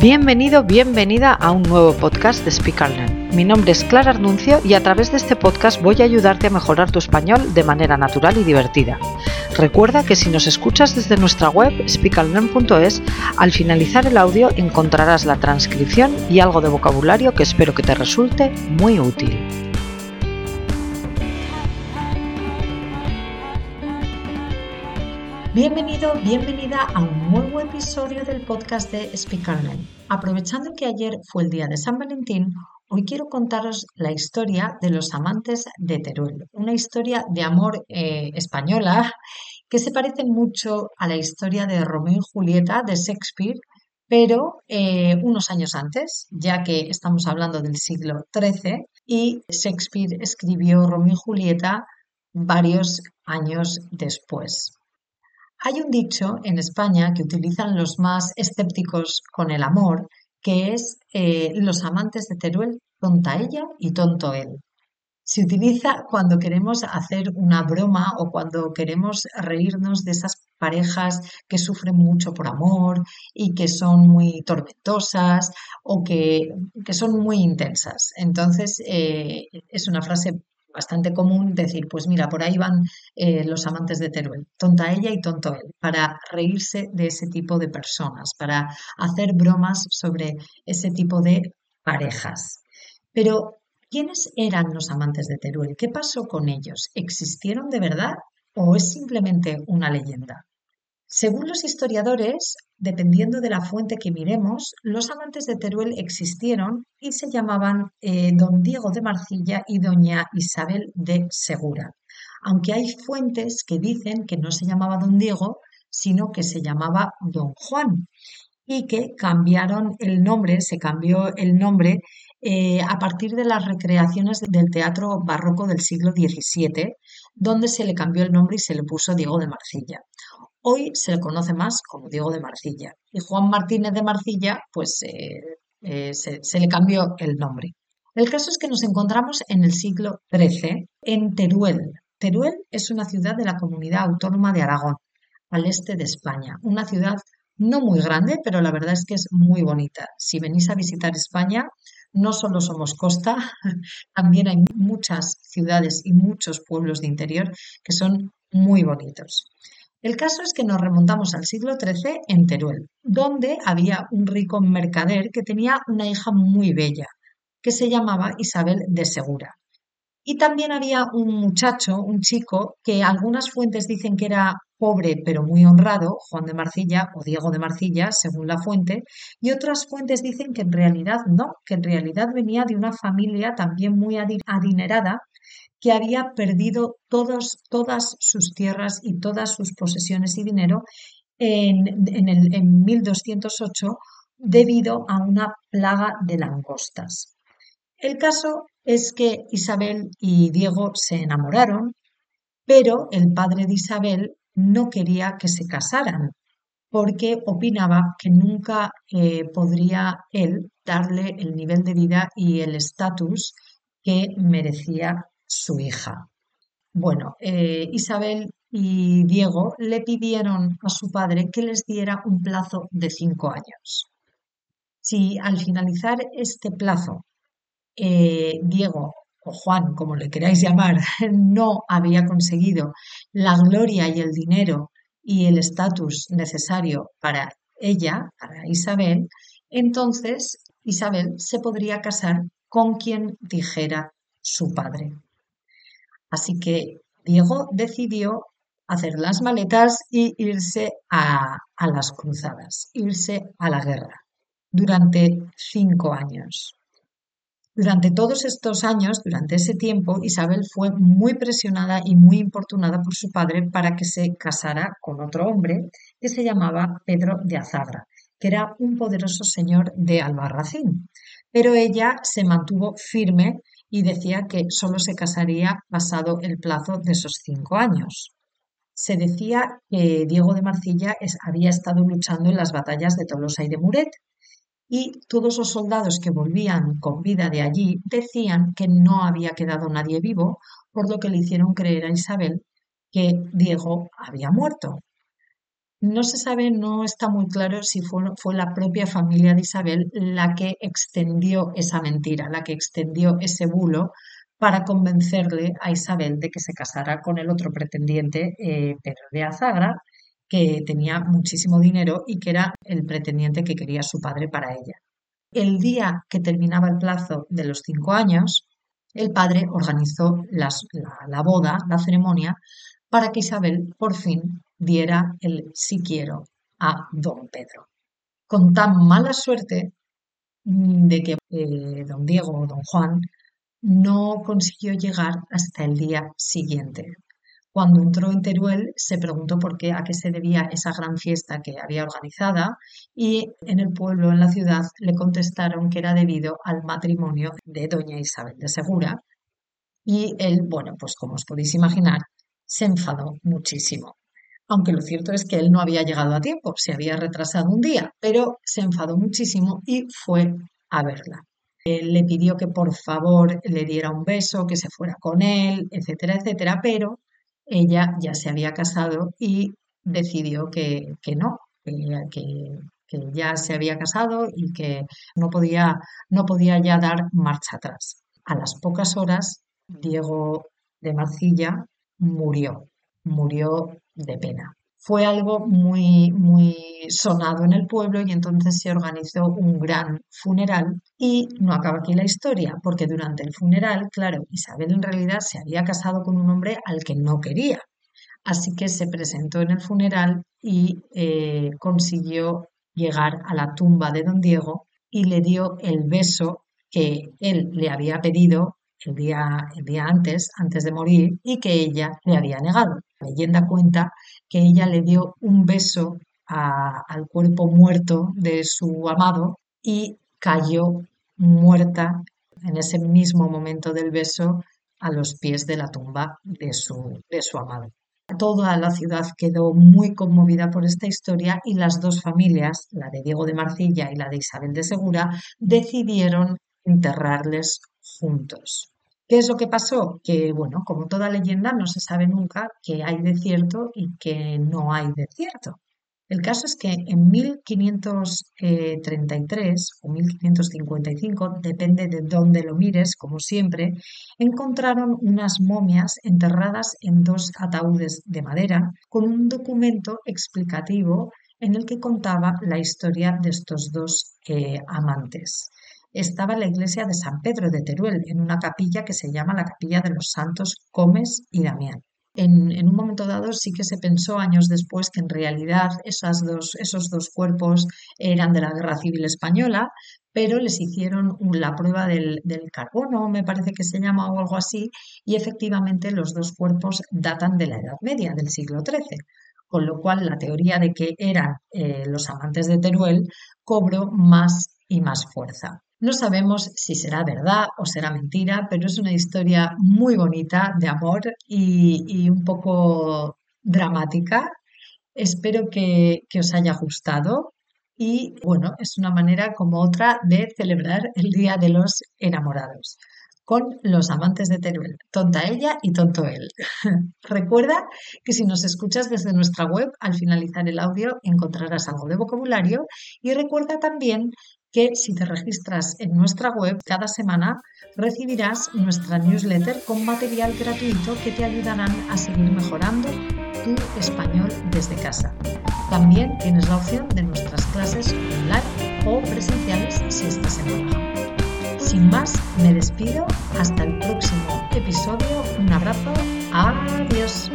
Bienvenido, bienvenida a un nuevo podcast de Speak Learn. Mi nombre es Clara Arnuncio y a través de este podcast voy a ayudarte a mejorar tu español de manera natural y divertida. Recuerda que si nos escuchas desde nuestra web speakallearn.es, al finalizar el audio encontrarás la transcripción y algo de vocabulario que espero que te resulte muy útil. Bienvenido, bienvenida a un nuevo episodio del podcast de Speakerland. Aprovechando que ayer fue el día de San Valentín, hoy quiero contaros la historia de los amantes de Teruel, una historia de amor eh, española que se parece mucho a la historia de Romeo y Julieta de Shakespeare, pero eh, unos años antes, ya que estamos hablando del siglo XIII y Shakespeare escribió Romeo y Julieta varios años después. Hay un dicho en España que utilizan los más escépticos con el amor, que es eh, los amantes de Teruel, tonta ella y tonto él. Se utiliza cuando queremos hacer una broma o cuando queremos reírnos de esas parejas que sufren mucho por amor y que son muy tormentosas o que, son muy intensas. Entonces, eh, es una frase bastante común decir, pues mira, por ahí van eh, los amantes de Teruel, tonta ella y tonto él, para reírse de ese tipo de personas, para hacer bromas sobre ese tipo de parejas. Pero, ¿quiénes eran los amantes de Teruel? ¿Qué pasó con ellos? ¿Existieron de verdad o es simplemente una leyenda? Según los historiadores, dependiendo de la fuente que miremos, los amantes de Teruel existieron y se llamaban eh, don Diego de Marcilla y doña Isabel de Segura. Aunque hay fuentes que dicen que no se llamaba don Diego, sino que se llamaba don Juan y que cambiaron el nombre, se cambió el nombre eh, a partir de las recreaciones del teatro barroco del siglo XVII, donde se le cambió el nombre y se le puso Diego de Marcilla. Hoy se le conoce más como Diego de Marcilla. Y Juan Martínez de Marcilla, pues eh, eh, se, se, le cambió el nombre. El caso es que nos encontramos en el siglo XIII en Teruel. Teruel es una ciudad de la comunidad autónoma de Aragón, al este de España. Una ciudad no muy grande, pero la verdad es que es muy bonita. Si venís a visitar España, no solo somos costa, también hay muchas ciudades y muchos pueblos de interior que son muy bonitos. El caso es que nos remontamos al siglo XIII en Teruel, donde había un rico mercader que tenía una hija muy bella, que se llamaba Isabel de Segura. Y también había un muchacho, un chico, que algunas fuentes dicen que era pobre pero muy honrado, Juan de Marcilla o Diego de Marcilla, según la fuente, y otras fuentes dicen que en realidad no, que en realidad venía de una familia también muy adinerada que había perdido todas sus tierras y todas sus posesiones y dinero en, el, en 1208 debido a una plaga de langostas. El caso es que Isabel y Diego se enamoraron, pero el padre de Isabel no quería que se casaran porque opinaba que nunca eh, podría él darle el nivel de vida y el estatus que merecía su hija. Bueno, eh, Isabel y Diego le pidieron a su padre que les diera un plazo de cinco años. Si al finalizar este plazo eh, Diego o Juan, como le queráis llamar, no había conseguido la gloria y el dinero y el estatus necesario para ella, para Isabel, entonces Isabel se podría casar con quien dijera su padre. Así que Diego decidió hacer las maletas y irse a, las cruzadas, irse a la guerra durante cinco años. Durante todos estos años, durante ese tiempo, Isabel fue muy presionada y muy importunada por su padre para que se casara con otro hombre que se llamaba Pedro de Azagra, que era un poderoso señor de Albarracín. Pero ella se mantuvo firme y decía que solo se casaría pasado el plazo de esos cinco años. Se decía que Diego de Marcilla había estado luchando en las batallas de Tolosa y de Muret y todos los soldados que volvían con vida de allí decían que no había quedado nadie vivo, por lo que le hicieron creer a Isabel que Diego había muerto. No se sabe, no está muy claro si fue, fue, la propia familia de Isabel la que extendió esa mentira, la que extendió ese bulo para convencerle a Isabel de que se casara con el otro pretendiente, eh, Pedro de Azagra, que tenía muchísimo dinero y que era el pretendiente que quería su padre para ella. El día que terminaba el plazo de los cinco años, el padre organizó la, boda, la ceremonia, para que Isabel por fin diera el sí quiero a don Pedro. Con tan mala suerte de que eh, don Diego o don Juan no consiguió llegar hasta el día siguiente. Cuando entró en Teruel se preguntó por qué, a qué se debía esa gran fiesta que había organizada y en el pueblo, en la ciudad, le contestaron que era debido al matrimonio de doña Isabel de Segura. Y él, bueno, pues como os podéis imaginar, se enfadó muchísimo. Aunque lo cierto es que él no había llegado a tiempo, se había retrasado un día, pero se enfadó muchísimo y fue a verla. Le pidió que por favor le diera un beso, que se fuera con él, etcétera, etcétera, pero ella ya se había casado y decidió que, no, que, ya se había casado y que no podía, no podía ya dar marcha atrás. A las pocas horas, Diego de Marcilla murió, murió de pena. Fue algo muy, muy sonado en el pueblo y entonces se organizó un gran funeral y no acaba aquí la historia, porque durante el funeral, claro, Isabel en realidad se había casado con un hombre al que no quería. Así que se presentó en el funeral y eh, consiguió llegar a la tumba de don Diego y le dio el beso que él le había pedido el día, el día antes, antes de morir, y que ella le había negado. La leyenda cuenta que ella le dio un beso al cuerpo muerto de su amado y cayó muerta en ese mismo momento del beso a los pies de la tumba de su, de su amado. Toda la ciudad quedó muy conmovida por esta historia y las dos familias, la de Diego de Marcilla y la de Isabel de Segura, decidieron enterrarles juntos. ¿Qué es lo que pasó? Que, bueno, como toda leyenda, no se sabe nunca qué hay de cierto y qué no hay de cierto. El caso es que en 1533 o 1555, depende de dónde lo mires, como siempre, encontraron unas momias enterradas en dos ataúdes de madera con un documento explicativo en el que contaba la historia de estos dos eh, amantes estaba la iglesia de San Pedro de Teruel, en una capilla que se llama la Capilla de los Santos Comes y Damián. En, un momento dado sí que se pensó años después que en realidad dos, esos dos cuerpos eran de la Guerra Civil Española, pero les hicieron la prueba del, del, carbono, me parece que se llama o algo así, y efectivamente los dos cuerpos datan de la Edad Media, del siglo XIII, con lo cual la teoría de que eran eh, los amantes de Teruel cobró más y más fuerza. No sabemos si será verdad o será mentira, pero es una historia muy bonita de amor y, un poco dramática. Espero que, que os haya gustado y bueno, es una manera como otra de celebrar el Día de los Enamorados con los amantes de Teruel, tonta ella y tonto él. Recuerda que si nos escuchas desde nuestra web, al finalizar el audio encontrarás algo de vocabulario y recuerda también que si te registras en nuestra web cada semana recibirás nuestra newsletter con material gratuito que te ayudarán a seguir mejorando tu español desde casa. También tienes la opción de nuestras clases online o presenciales si estás en Málaga. Sin más, me despido. Hasta el próximo episodio. Un abrazo. Adiós.